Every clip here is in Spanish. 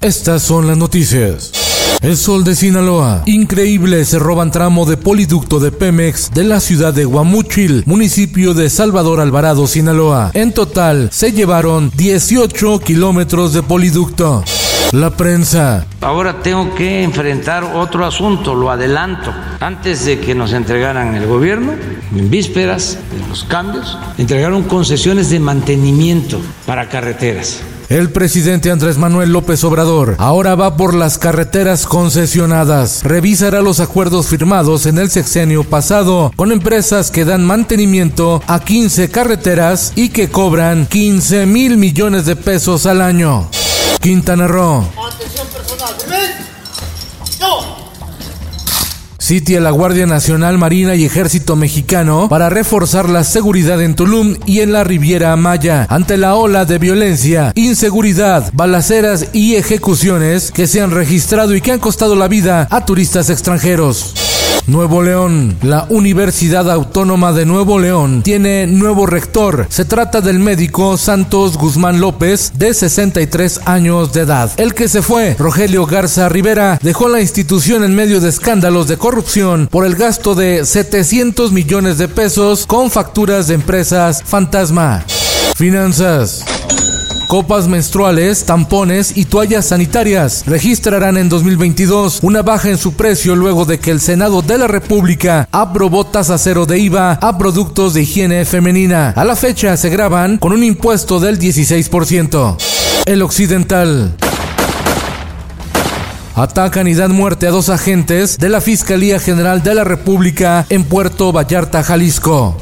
Estas son las noticias. El sol de Sinaloa. Increíble, se roban tramo de poliducto de Pemex de la ciudad de Guamuchil, municipio de Salvador Alvarado, Sinaloa. En total, se llevaron 18 kilómetros de poliducto. La prensa. Ahora tengo que enfrentar otro asunto, lo adelanto. Antes de que nos entregaran el gobierno, en vísperas de los cambios, entregaron concesiones de mantenimiento para carreteras. El presidente Andrés Manuel López Obrador ahora va por las carreteras concesionadas. Revisará los acuerdos firmados en el sexenio pasado con empresas que dan mantenimiento a 15 carreteras y que cobran 15 mil millones de pesos al año. Quintana Roo. Atención personal. Yo. Sitia la Guardia Nacional, Marina y Ejército Mexicano para reforzar la seguridad en Tulum y en la Riviera Maya ante la ola de violencia, inseguridad, balaceras y ejecuciones que se han registrado y que han costado la vida a turistas extranjeros. Nuevo León. La Universidad Autónoma de Nuevo León tiene nuevo rector. Se trata del médico Santos Guzmán López, de 63 años de edad. El que se fue, Rogelio Garza Rivera, dejó la institución en medio de escándalos de corrupción por el gasto de 700 millones de pesos con facturas de empresas fantasma. Finanzas. Copas menstruales, tampones y toallas sanitarias registrarán en 2022 una baja en su precio luego de que el Senado de la República aprobó tasa cero de IVA a productos de higiene femenina. A la fecha se graban con un impuesto del 16%. El Occidental. Atacan y dan muerte a dos agentes de la Fiscalía General de la República en Puerto Vallarta, Jalisco.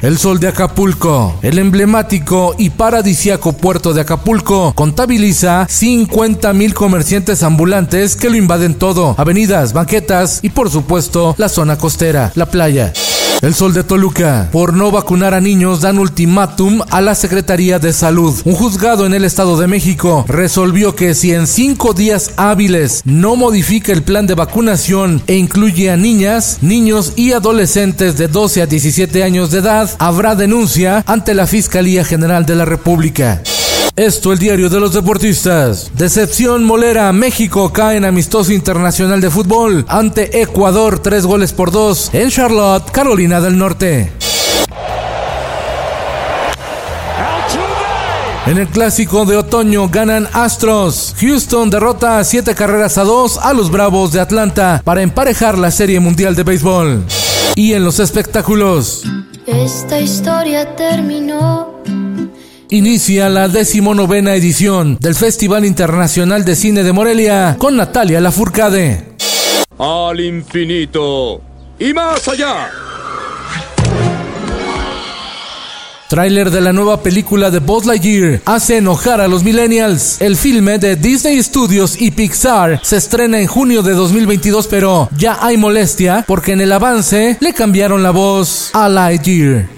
El Sol de Acapulco, el emblemático y paradisiaco puerto de Acapulco, contabiliza 50 mil comerciantes ambulantes que lo invaden todo, avenidas, banquetas y por supuesto la zona costera, la playa. El Sol de Toluca. Por no vacunar a niños dan ultimátum a la Secretaría de Salud. Un juzgado en el Estado de México resolvió que si en cinco días hábiles no modifica el plan de vacunación e incluye a niñas, niños y adolescentes de 12 a 17 años de edad, habrá denuncia ante la Fiscalía General de la República. Esto el diario de los deportistas. Decepción molera. México cae en amistoso internacional de fútbol ante Ecuador tres goles por dos en Charlotte, Carolina del Norte. En el clásico de otoño ganan Astros. Houston derrota siete carreras a dos a los Bravos de Atlanta para emparejar la Serie Mundial de Béisbol. Y en los espectáculos. Esta historia terminó. Inicia la decimonovena edición del Festival Internacional de Cine de Morelia con Natalia Lafourcade. Al infinito y más allá. Tráiler de la nueva película de Buzz Lightyear hace enojar a los millennials. El filme de Disney Studios y Pixar se estrena en junio de 2022, pero ya hay molestia porque en el avance le cambiaron la voz a Lightyear.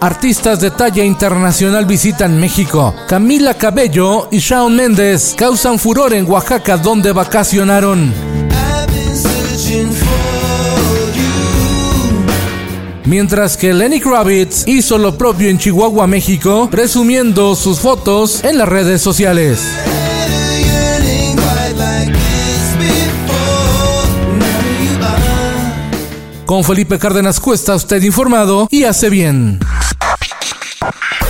Artistas de talla internacional visitan México. Camila Cabello y Shawn Mendes causan furor en Oaxaca donde vacacionaron. Mientras que Lenny Kravitz hizo lo propio en Chihuahua, México, presumiendo sus fotos en las redes sociales. Con Felipe Cárdenas Cuesta, usted informado y hace bien.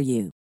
for you.